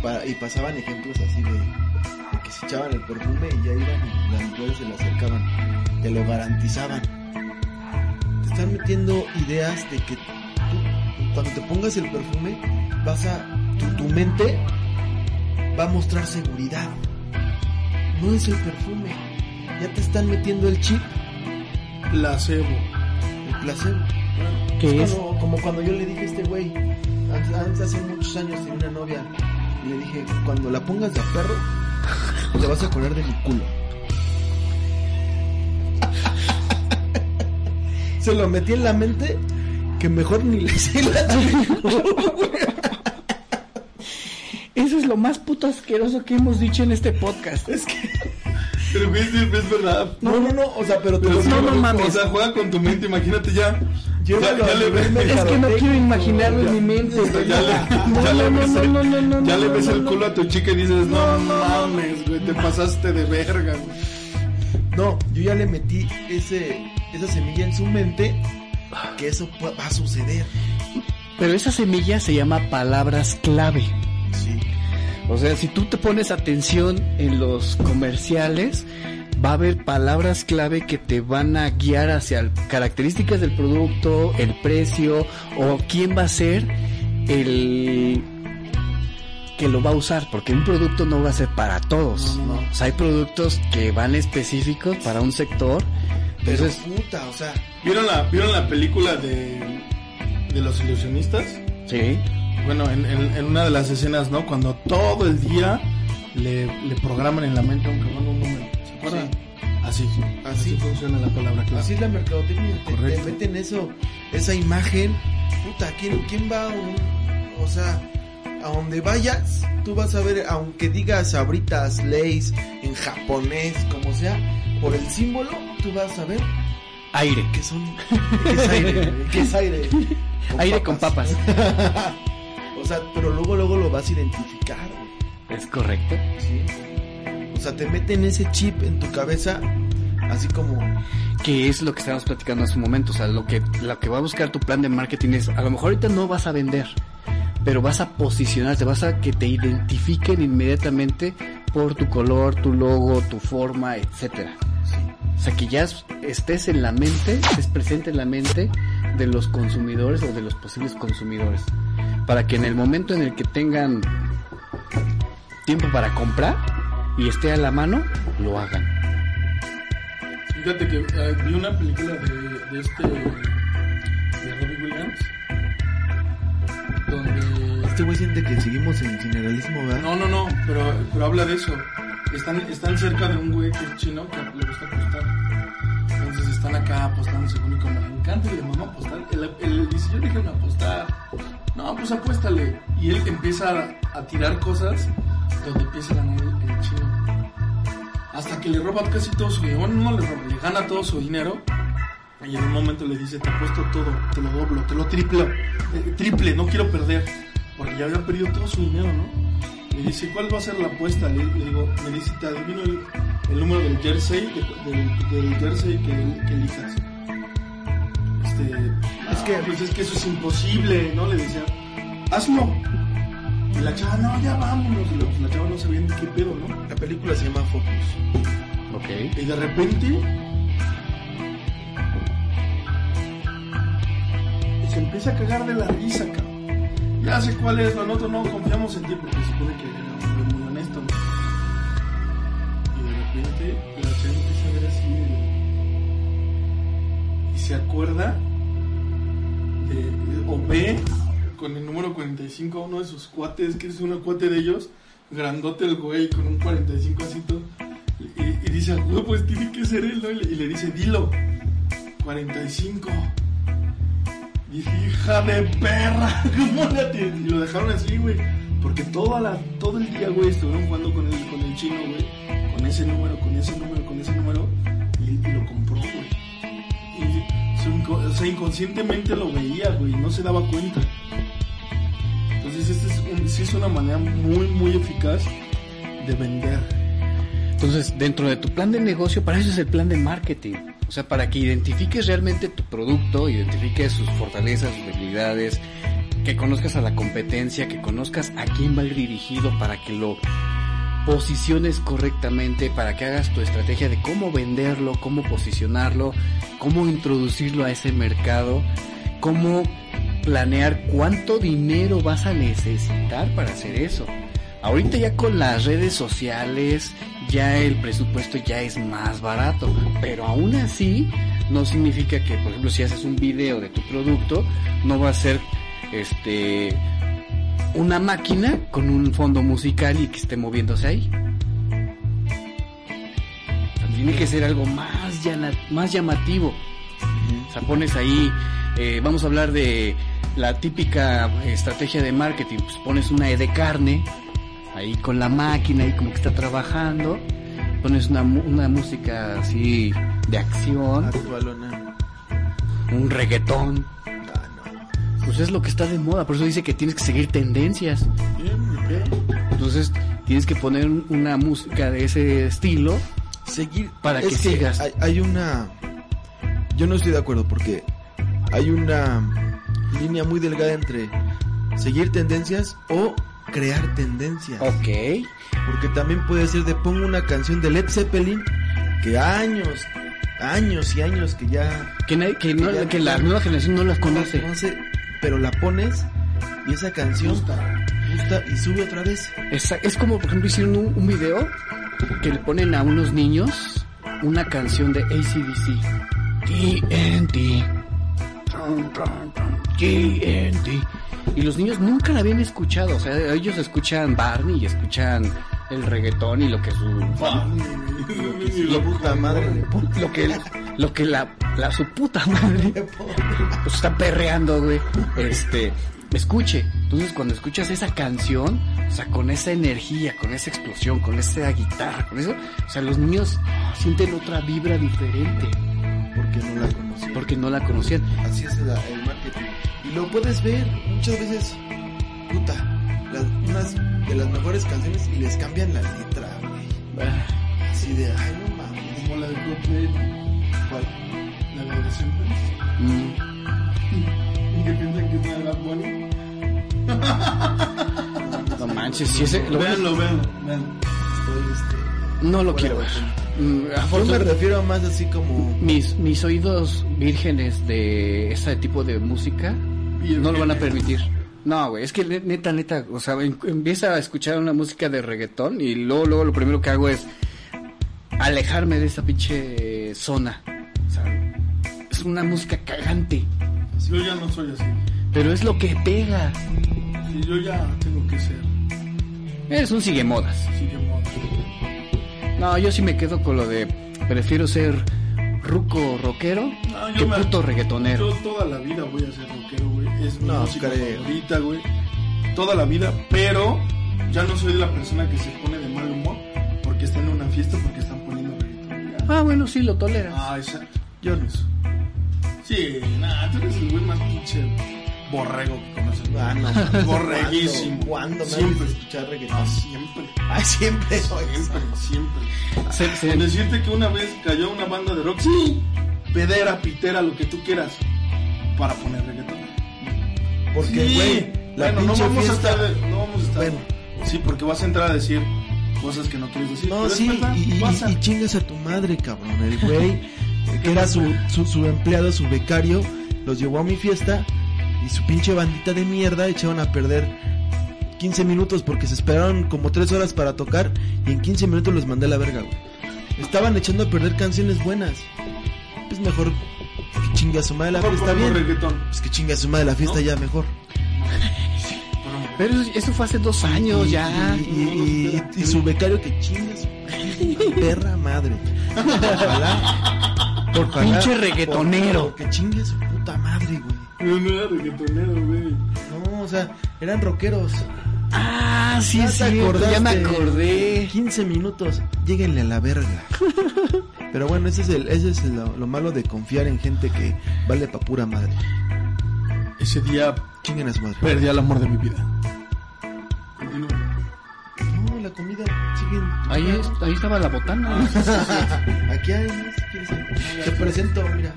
Y, pa- y pasaban ejemplos así de, de que se echaban el perfume y ya iban y las mujeres se le acercaban. Te lo garantizaban. Te están metiendo ideas de que tú, cuando te pongas el perfume, vas a. Tu, tu mente va a mostrar seguridad. No es el perfume. Ya te están metiendo el chip, Placebo. el placebo. ¿Qué es es? como, como cuando yo le dije a este güey, antes, hace muchos años tenía una novia, le dije, cuando la pongas de a perro, te vas a acordar de mi culo. Se lo metí en la mente que mejor ni le hice la Eso es lo más puto asqueroso que hemos dicho en este podcast. Es que. Pero es, es verdad. No, no, no, o sea, pero te Pero lo sí, no, no o mames. sea, juega con tu mente, imagínate ya. Llévalo ya, a le ves, Es que no quiero imaginarlo en Ya- mi mente. güey. Ya le, No, ya le no, no, ves, no, el- no, no, no, ya le no, ves no, el no. culo a tu chica y dices, No, no, no, no. mames, güey, te pasaste de verga, güey. No, yo ya le metí ese, esa semilla en su mente que eso va a suceder. Pero esa semilla se llama palabras clave. Sí. O sea, si tú te pones atención en los comerciales, va a haber palabras clave que te van a guiar hacia características del producto, el precio o quién va a ser el que lo va a usar, porque un producto no va a ser para todos. No. O sea, hay productos que van específicos para un sector. Pero Entonces, puta, o sea, ¿Vieron la, ¿vieron la película de, de los ilusionistas? sí. Bueno, en, en- en una de las escenas, ¿no? Cuando todo el día le, le programan en la mente a un cabrón un número. Así, Así. así funciona la palabra clave. así es la mercadotecnia. Te, te meten eso, esa imagen. Puta, ¿quién, quién va a un, o sea, a donde vayas, tú vas a ver, aunque digas sabritas, leys, en japonés, como sea, por el símbolo, tú vas a ver Aire. que son, que es aire, que es aire. Aire con papas. o sea, pero luego, luego lo vas a identificar. Es correcto. Sí. O sea, te meten ese chip en tu cabeza, así como, que es lo que estábamos platicando hace un momento. O sea, lo que, lo que va a buscar tu plan de marketing es, a lo mejor ahorita no vas a vender, pero vas a posicionarte, vas a que te identifiquen inmediatamente por tu color, tu logo, tu forma, etcétera. O sea, que ya es- estés en la mente, estés presente en la mente de los consumidores o de los posibles consumidores. Para que en el momento en el que tengan tiempo para comprar y esté a la mano, lo hagan. Fíjate que eh, vi una película de, de este. de Robbie Williams. Donde. este güey siente que seguimos en generalismo, ¿verdad? No, no, no, pero, pero habla de eso. Están, están cerca de un güey que es chino que le gusta apostar. Entonces están acá apostando según y como le encanta y le mama apostar. Él, él dice, yo dije apostar. No, pues apuéstale. Y él empieza a, a tirar cosas donde empieza a ganar el, el chino. Hasta que le roba casi todo su dinero. Bueno, no le roba, le gana todo su dinero. Y en un momento le dice, te apuesto todo, te lo doblo, te lo triplo. eh, triple, no quiero perder. Porque ya había perdido todo su dinero, ¿no? Me dice, ¿cuál va a ser la apuesta? Le, le digo, me dice, te adivino el, el número del jersey, de- del, del jersey que, que elijas. Este, es que, pues es que eso es imposible, ¿no? Le decía, hazlo. Y la chava, no, ya vámonos. Y la, la chava no sabía ni qué pedo, ¿no? La película se llama Focus. Ok. Y de repente se empieza a cagar de la risa, cabrón. Ya sé cuál es, lo nosotros no confiamos en ti porque se supone que era un hombre muy honesto, ¿no? Y de repente la chava empieza a ver así de- y se acuerda de, de- o ve con el número 45 a uno de sus cuates, que es un cuate de ellos, grandote el güey con un 45 así. Y, y dice, no, pues tiene que ser él, ¿no? Y le, dice, dilo, 45. Y dije, hija de perra, ¿cómo le atiende? Y lo dejaron así, güey. Porque toda la, todo el día, güey, estuvieron jugando con el, con el chino, güey. Con ese número, con ese número, con ese número. Y, lo compró, güey. Y o sea, inconscientemente lo veía, güey. No se daba cuenta. Entonces, esta es, es una manera muy, muy eficaz de vender. Entonces, dentro de tu plan de negocio, para eso es el plan de marketing. O sea, para que identifiques realmente tu producto, identifiques sus fortalezas, sus debilidades, que conozcas a la competencia, que conozcas a quién va dirigido para que lo posiciones correctamente, para que hagas tu estrategia de cómo venderlo, cómo posicionarlo, cómo introducirlo a ese mercado, cómo planear cuánto dinero vas a necesitar para hacer eso. Ahorita ya con las redes sociales, ya el presupuesto ya es más barato, pero aún así no significa que, por ejemplo, si haces un video de tu producto, no va a ser este una máquina con un fondo musical y que esté moviéndose ahí. Tiene que ser algo más, más llamativo. O sea, pones ahí, eh, vamos a hablar de la típica estrategia de marketing, pues pones una E de carne, ahí con la máquina, ahí como que está trabajando, pones una, una música así de acción, Actualona. un reggaetón, Ah, no. pues es lo que está de moda, por eso dice que tienes que seguir tendencias. Bien. Entonces tienes que poner una música de ese estilo Seguir. Para es que sigas. Hay, hay una. Yo no estoy de acuerdo porque hay una línea muy delgada entre seguir tendencias o crear tendencias. Ok. Porque también puede ser de pongo una canción de Led Zeppelin que años, años y años que ya Que, nadie- que, no- Ya que no- la nueva generación no las no la conoce. conoce, pero la pones y esa canción Gusta. gusta y sube otra vez. Esa- es como, por ejemplo, hicieron un, un video que le ponen a unos niños una canción de ACDC. TNT. Y los niños nunca la habían escuchado. O sea, ellos escuchan Barney y escuchan el reggaetón y lo que su... La puta madre. Lo que, lo que la, la su puta madre pues está perreando, güey. Este, escuche. Entonces, cuando escuchas esa canción, o sea, con esa energía, con esa explosión, con esa guitarra, con eso, o sea, los niños sienten otra vibra diferente Porque no la conocí. porque no la conocían. Así es la- el marketing. Y lo puedes ver muchas veces, puta, las, unas de las mejores canciones y les cambian la letra, güey. Ah, Así de, ay, no mames. Como la de Coldplay, ¿Cuál? la de siempre. mm, Y que piensan que es la de Bad Bunny. no manches, si ese, lo- Véanlo, véanlo, véanlo. Estoy, este... no lo quiero ver. Mm, Yo me refiero más así como... mis, mis oídos vírgenes de ese tipo de música no lo van a permitir. No, güey, es que ne- neta, neta, o sea, em- empieza a escuchar una música de reggaetón y luego, luego lo primero que hago es alejarme de esa pinche zona. O sea, es una música cagante, Yo ya no soy así. pero es lo que pega. Sí, yo ya tengo que ser. Eres un sigue modas. Sigue moda. No, yo sí me quedo con lo de prefiero ser ruco rockero No, yo que me- puto reggaetonero. Yo toda la vida voy a ser rockero, güey. Es mi No, música creo. favorita, güey. Toda la vida, pero ya no soy la persona que se pone de mal humor porque está en una fiesta porque están poniendo reggaetón. Ah, bueno, sí, lo toleras. Ah, exacto. Yo no. Sí, nada, tú eres el güey más pinche borrego que conoces. Ah, no. Borreguísimo. ¿Cuándo? ¿Cuándo me Siempre. escuchar reggaetón? No, siempre. Ay, siempre. Siempre, siempre. Se- se- Con decirte que una vez cayó una banda de rock, sí, pedera, pitera, lo que tú quieras, para poner reggaetón. Porque, güey, bueno, no vamos fiesta... a estar, no vamos a estar. Bueno. Sí, porque vas a entrar a decir cosas que no quieres decir. No, pero es sí, verdad, y, y- pasa. y chingas a tu madre, cabrón. El güey, que era su, su, su empleado, su becario, los llevó a mi fiesta y su pinche bandita de mierda echaron a perder 15 minutos porque se esperaron como 3 horas para tocar y en 15 minutos los mandé a la verga, güey. Estaban echando a perder canciones buenas. Pues mejor que chingue a su madre la Mejor fiesta bien. reggaetón. Pues que chingue a su madre la fiesta ¿No? ya mejor. Pero eso fue hace dos años Y- ya. Y, y- y- y su becario que chinga su perra madre. Ojalá. Por pinche reggaetonero. por- Que chingue su puta madre, güey. No, no era reggaetonero, güey. No, o sea, eran rockeros. Ah, sí, Ya cierto, ya me acordé. 15 minutos, lléguenle a la verga. Pero bueno, ese es, el, ese es lo malo de confiar en gente que vale pa' pura madre. Ese día Chinguen a su madre. perdí al amor de mi vida. Ahí, es- ahí estaba la botana. Aquí hay, quieres. Te presento, mira.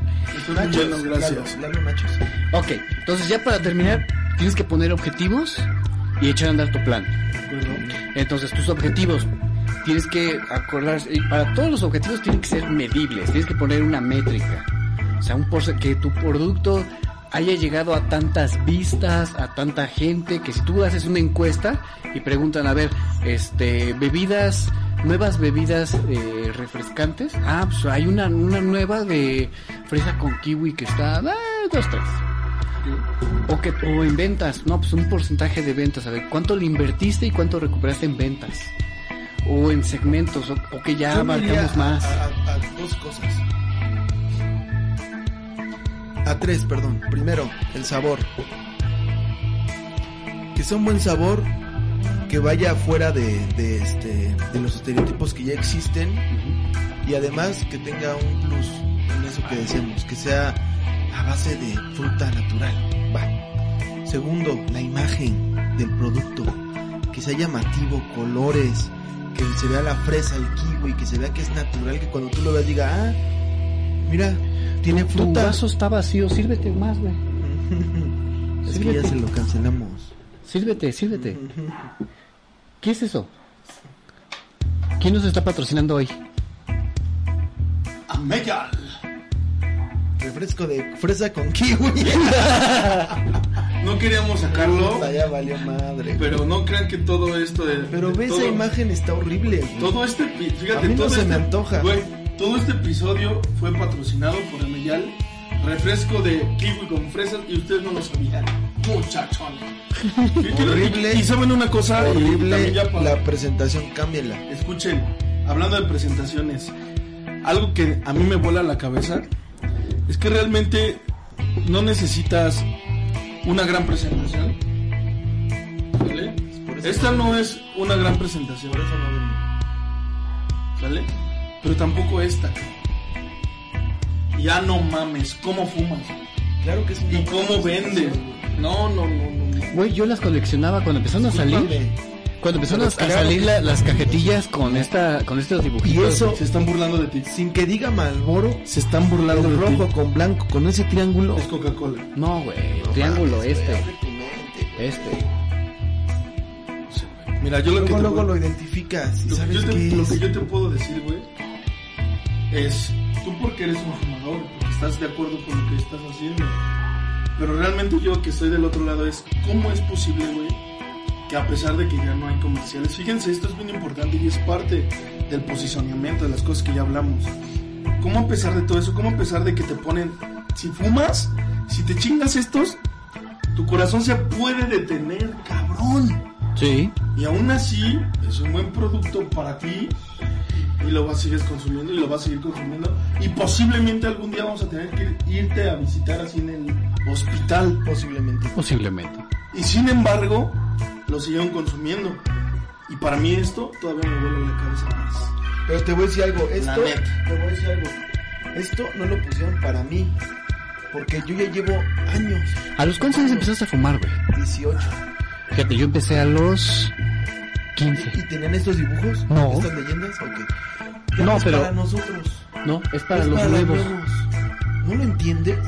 Muy lleno, gracias. Lalo, Lalo Nachos. ok, entonces ya para terminar, tienes que poner objetivos y echar a andar tu plan. Entonces, tus objetivos, tienes que acordar, y para todos los objetivos tienen que ser medibles, tienes que poner una métrica. O sea, un que tu producto haya llegado a tantas vistas, a tanta gente, que si tú haces una encuesta y preguntan, a ver, este, bebidas, nuevas bebidas eh, refrescantes, ah, pues hay una, una nueva de fresa con kiwi que está, ah, dos, tres. O que o en ventas, no, pues un porcentaje de ventas, a ver, ¿cuánto le invertiste y cuánto recuperaste en ventas? O en segmentos, o, o que ya abarcamos más. A, a- a dos cosas. A tres, perdón. Primero, el sabor. Que sea un buen sabor, que vaya fuera de, de, este, de los estereotipos que ya existen y además que tenga un plus en eso que decíamos, que sea a base de fruta natural. Segundo, la imagen del producto, que sea llamativo, colores, que se vea la fresa, el kiwi, que se vea que es natural, que cuando tú lo veas diga, ah, mira, tiene Tu fruta. vaso está vacío, sírvete más, güey. es que ya Sírvete. se lo cancelamos. Sírvete, sírvete. ¿Qué es eso? ¿Quién nos está patrocinando hoy? Meyal. Refresco de fresa con kiwi. No queríamos sacarlo, ya valió madre. pero no crean que todo esto de. Pero ve todo- esa imagen, está horrible. Todo este, fíjate, A mí no todo se este, me antoja. güey, todo este episodio fue patrocinado por Ameyal, refresco de kiwi con fresas y ustedes no lo sabían, muchachones. Horrible. Y saben una cosa, Horrible para- la presentación, cámbiala. escuchen, hablando de presentaciones, algo que a mí me vuela la cabeza es que realmente no necesitas una gran presentación. ¿Sale? Esta no es una gran presentación. ¿Sale? Pero tampoco esta. Ya no mames, ¿cómo fumas? Claro que es una ¿Y cómo vendes? No, no, no, no. Güey, yo las coleccionaba cuando empezaron a salir. Cuando empezaron a salir la- las cajetillas con esta con estos dibujitos. Y eso, Se están burlando de ti. sin que diga Malboro, Se están burlando de rojo ti. con blanco, con ese triángulo. Es Coca-Cola. No, güey, triángulo Mames, este, güey. este. Mira, yo lo que Luego, te luego puedo- lo identificas y Lo que, sabes yo te, qué lo que yo te puedo decir, güey, es tú porque eres un fumador, porque estás de acuerdo con lo que estás haciendo. Pero realmente yo que estoy del otro lado es, ¿cómo es posible, güey, que a pesar de que ya no hay comerciales, fíjense, esto es bien importante y es parte del posicionamiento, de las cosas que ya hablamos. ¿Cómo a pesar de todo eso, cómo a pesar de que te ponen, si fumas, si te chingas estos, tu corazón se puede detener, cabrón? Sí. Y aún así, es un buen producto para ti. Y lo vas, sigues consumiendo y lo vas a seguir consumiendo. Y posiblemente algún día vamos a tener que irte a visitar así en el hospital. Posiblemente. Posiblemente. Y sin embargo, lo siguieron consumiendo. Y para mí esto todavía me vuelve la cabeza más. Pero te voy a decir algo, esto, neta. te voy a decir algo. Esto no lo pusieron para mí, porque yo ya llevo años, ¿A los cuántos años empezaste a fumar, güey? 18, Fíjate, yo empecé a los 15. y tenían estos dibujos, No. estas leyendas, ok. Ya No, es pero- para nosotros, No, es para es los para nuevos. ¿No lo entiendes?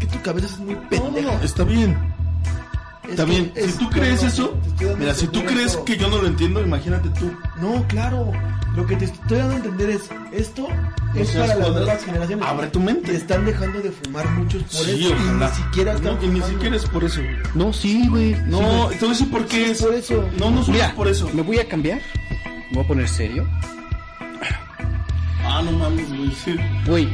Que tu cabeza es muy pendeja. Es Está bien. Es- Si tú crees eso, mira, si tú crees que yo no lo entiendo, imagínate tú. No, claro. Lo que te estoy dando a entender es, esto No es para las nuevas generaciones. Abre tu mente. Y están dejando de fumar muchos por Sí, eso. ojalá. Y ni siquiera están No, y ni siquiera es por eso. No, sí, güey. No, Sí, güey. te voy a decir por qué es. por eso. No, no es por eso. me voy a cambiar. Me voy a poner serio. Ah, no mames, güey. sí. Güey,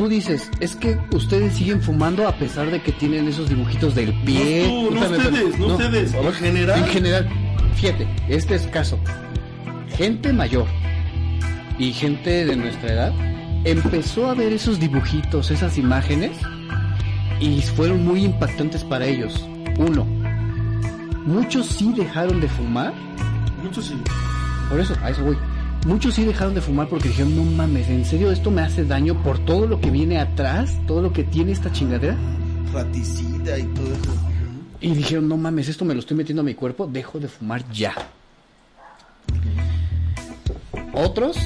tú dices, es que ustedes siguen fumando a pesar de que tienen esos dibujitos del pie. No tú, no ustedes, espérame. no ustedes. En general. En general, fíjate, este es caso. Gente mayor y gente de nuestra edad empezó a ver esos dibujitos, esas imágenes y fueron muy impactantes para ellos. Uno, muchos sí dejaron de fumar Muchos sí. por eso, a eso voy. Muchos sí dejaron de fumar porque dijeron, no mames, ¿en serio esto me hace daño por todo lo que viene atrás? ¿Todo lo que tiene esta chingadera? Raticida y todo eso. Y dijeron, no mames, esto me lo estoy metiendo a mi cuerpo, dejo de fumar ya. Otros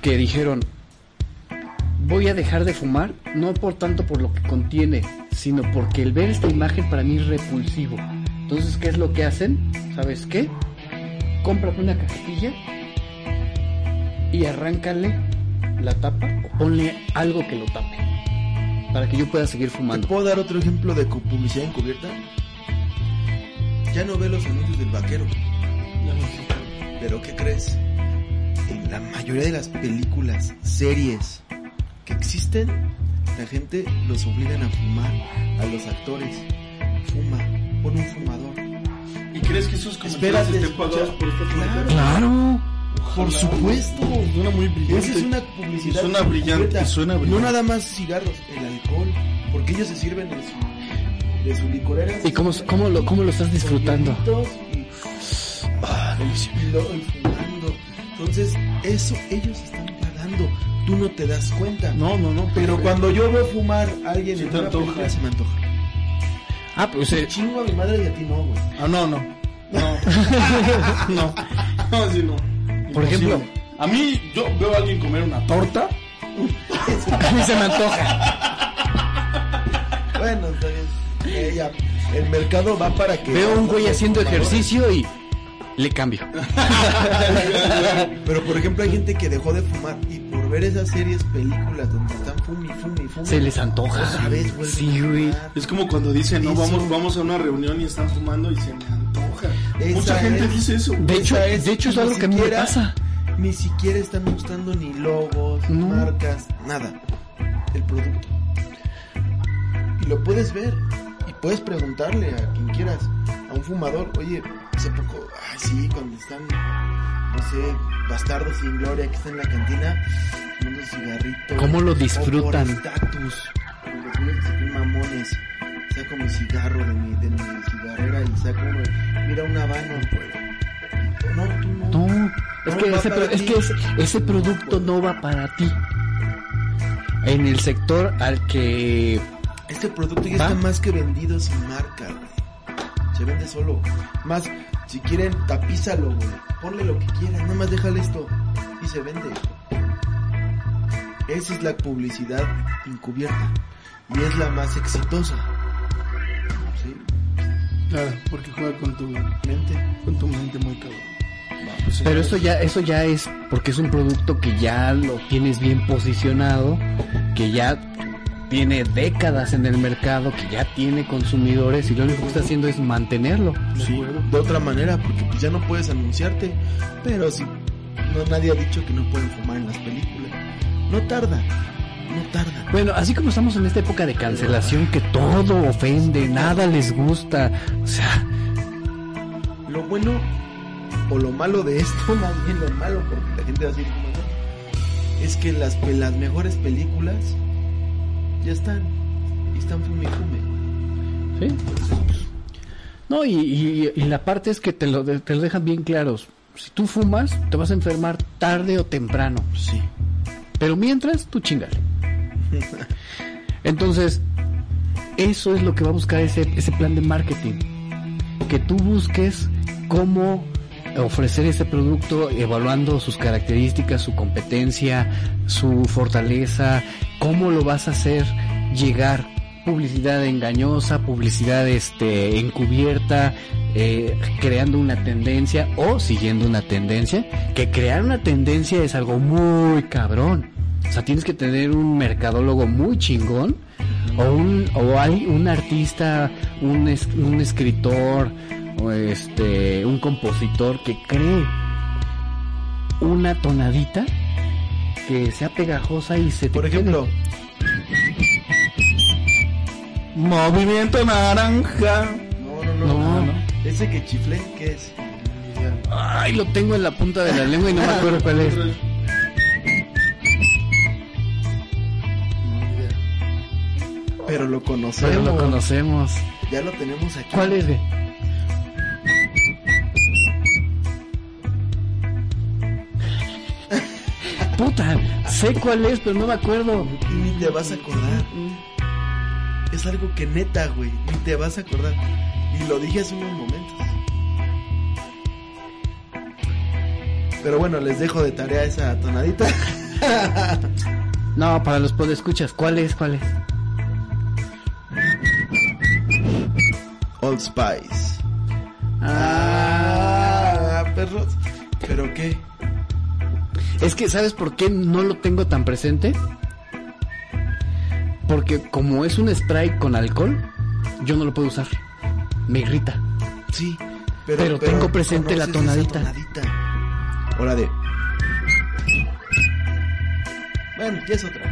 que dijeron, voy a dejar de fumar, no por tanto por lo que contiene, sino porque el ver esta imagen para mí es repulsivo. Entonces, ¿qué es lo que hacen? ¿Sabes qué? Cómprate una cajetilla y arráncale la tapa o ponle algo que lo tape para que yo pueda seguir ¿Te fumando. puedo dar otro ejemplo de publicidad encubierta? Ya no ve los anuncios del vaquero. Ya no sé. Pero ¿qué crees? En la mayoría de las películas, series que existen, la gente los obligan a fumar a los actores. Fuma, pon un fumador. ¿Y crees que esos comerciales Espérate, estén pagados por estas Claro. Claro. Por supuesto. Suena muy brillante. Esa es una publicidad. Y suena brillante, suena brillante. No nada más cigarros, el alcohol. Porque ellos se sirven de su, de su licorera. ¿Y cómo, cómo, lo, cómo lo estás disfrutando? Y, lo- y fumando. Entonces, eso ellos están pagando. Tú no te das cuenta. No, no, no. Pero cuando yo veo fumar a alguien Se en te una antoja. película, se me antoja. Ah, pues eh, Chingo a mi madre y a ti no, güey. Ah, no, no. No. no. No, sí, no. Por ejemplo. A mí, yo veo a alguien comer una torta. a mí se me antoja. Bueno, bien. Eh, ya, el mercado va para que. Veo un güey haciendo ejercicio y le cambio. Pero por ejemplo hay gente que dejó de fumar y por ver esas series, películas donde están fumi, fumi, fumi. Se les antoja. Sí, a güey. Es como cuando dicen, no, vamos, vamos a una reunión y están fumando y se me antoja. Esa Mucha gente es- dice eso. De hecho, de es ni algo que a mí me pasa. Ni siquiera están mostrando ni logos, No. marcas, nada. El producto. Y lo puedes ver. Y puedes preguntarle a quien quieras, a un fumador, oye, hace poco, ay sí, cuando están, no sé, bastardos sin gloria que están en la cantina, fumando cigarrito. ¿Cómo lo disfrutan? estatus. Los que se mamones. Saco mi cigarro de mi, de mi cigarrera y saco mira un habano, pues. No, tú no. No, es No que, ese, es que ese, ese producto no va para ti. En el sector al que Este producto ya ¿Va? está más que vendido sin marca, güey. Se vende solo. Más, si quieren, tapízalo, güey. Ponle lo que quieran, nada más déjale esto. Y se vende. Esa es la publicidad encubierta. Y es la más exitosa. Claro, porque juega con tu Mente. con tu mente muy cabrón. Pues, Pero eso ya, eso ya es porque es un producto que ya lo tienes bien posicionado, que ya tiene décadas en el mercado, que ya tiene consumidores y lo único que está haciendo es mantenerlo. Sí, de otra manera, porque pues ya no puedes anunciarte. Pero si no, nadie ha dicho que no pueden fumar en las películas. No tarda, no tarda. Bueno, así como estamos en esta época de cancelación que todo ofende, nada les gusta, o sea, Lo bueno o lo malo de esto, más bien lo malo, porque la gente va a decir, "¿Cómo no?", es que las, las mejores películas ya están, y están fume y fume. ¿sí? No, y, y- y la parte es que te lo, te lo dejan bien claros. Si tú fumas, te vas a enfermar tarde o temprano. Sí. Pero mientras, tú chingale. Entonces, eso es lo que va a buscar ese, ese plan de marketing. Que tú busques cómo ofrecer ese producto evaluando sus características, su competencia, su fortaleza, cómo lo vas a hacer llegar. Publicidad engañosa, publicidad este, encubierta, eh, creando una tendencia o siguiendo una tendencia. Que crear una tendencia es algo muy cabrón. O sea, tienes que tener un mercadólogo muy chingón o un o hay un artista, un, es- un escritor o este un compositor que cree una tonadita que sea pegajosa y se te Por quede. ejemplo, Movimiento naranja. no, no, no, No, no. ese que chiflé, ¿qué es? Ay, lo tengo en la punta de la lengua y no me acuerdo cuál es. Pero lo conocemos. Pero lo conocemos. Ya lo tenemos aquí. ¿Cuál es? güey? Puta, sé cuál es, pero no me acuerdo. Y ni te vas a acordar. Es algo que neta, güey, ni te vas a acordar. Y lo dije hace unos momentos. Pero bueno, les dejo de tarea esa tonadita. No, para los podescuchas, ¿cuál es? ¿Cuál es? Old Spice. Ah, perros. ¿Pero qué? es que ¿sabes por qué no lo tengo tan presente? Porque como es un spray con alcohol, yo no lo puedo usar. Me irrita. Sí, Pero tengo presente la tonadita. tonadita. Hora de. Bueno, ya es otra.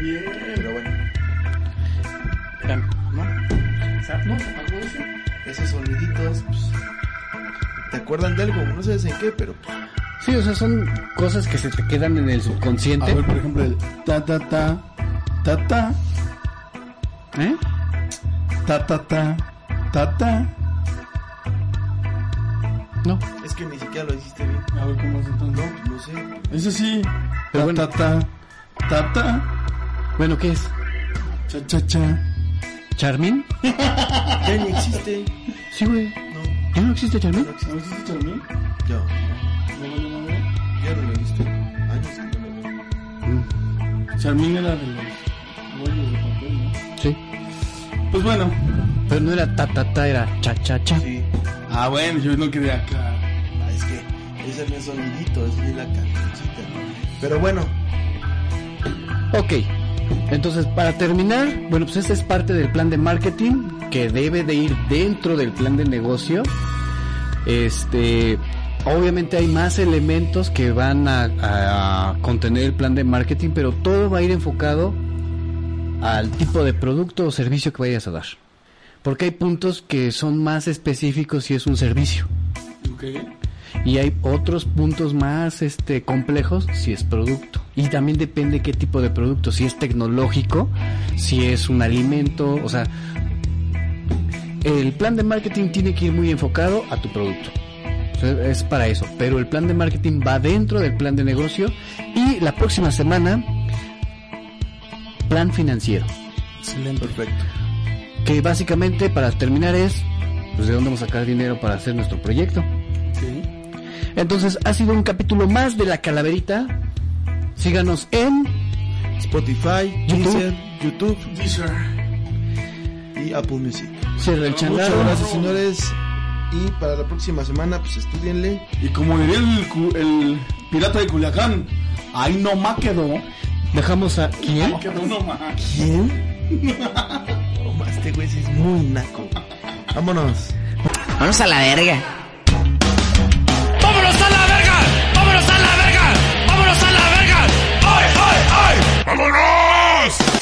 Bien. Pero bueno, ¿No? ¿Algo de eso? esos soniditos. pues, ¿Te acuerdan de algo? No sabes en qué, pero. pues, Sí, o sea, son cosas que se te quedan en el A subconsciente. ver, por ejemplo, el ta ta ta ta ta ¿Eh? ta ta ta ta ta. No. Es que ni siquiera lo hiciste bien. A ver cómo es entonces. No sé. Ese sí. Pero Ta bueno. ta ta ta ta Bueno, ¿qué es? cha cha cha. ¿Charmin? Ya ni existe. Sí, güey. No, ¿Ya no existe Charmin? no existe. ¿No Charmin? Ya, ¿No madre? ya no lo he visto. Años que no lo veo. Mm, Charmin era de los rollos de papel, ¿no? sí. Pues bueno, Pero no era ta ta ta, era cha cha cha. Sí. Ah, bueno, yo no quería acá. Ah, es que ese no es sonidito, es la cancioncita. Pero bueno, Ok, entonces para terminar, bueno, pues esta es parte del plan de marketing que debe de ir dentro del plan de negocio. Este, obviamente hay más elementos que van a, a contener el plan de marketing, pero todo va a ir enfocado al tipo de producto o servicio que vayas a dar. Porque hay puntos que son más específicos si es un servicio. Ok. Y hay otros puntos más este, complejos si es producto. Y también depende qué tipo de producto. Si es tecnológico, si es un alimento. O sea, el plan de marketing tiene que ir muy enfocado a tu producto. Es para eso. Pero el plan de marketing va dentro del plan de negocio. Y la próxima semana, plan financiero. Excelente. perfecto. Que básicamente para terminar es, pues de dónde vamos a sacar dinero para hacer nuestro proyecto. Sí. Entonces ha sido un capítulo más de la calaverita. Síganos en Spotify, YouTube. Deezer, YouTube Deezer. y Apple Music. Cierra el Muchas gracias, señores. Y para la próxima semana, pues estudienle. Y como diría el, pirata de Culiacán, ahí no más quedó. Dejamos a quién? Quedó no más. ¿Quién? Toma, este güey es muy naco. Vámonos. Vamos a la verga. ¡Vámonos!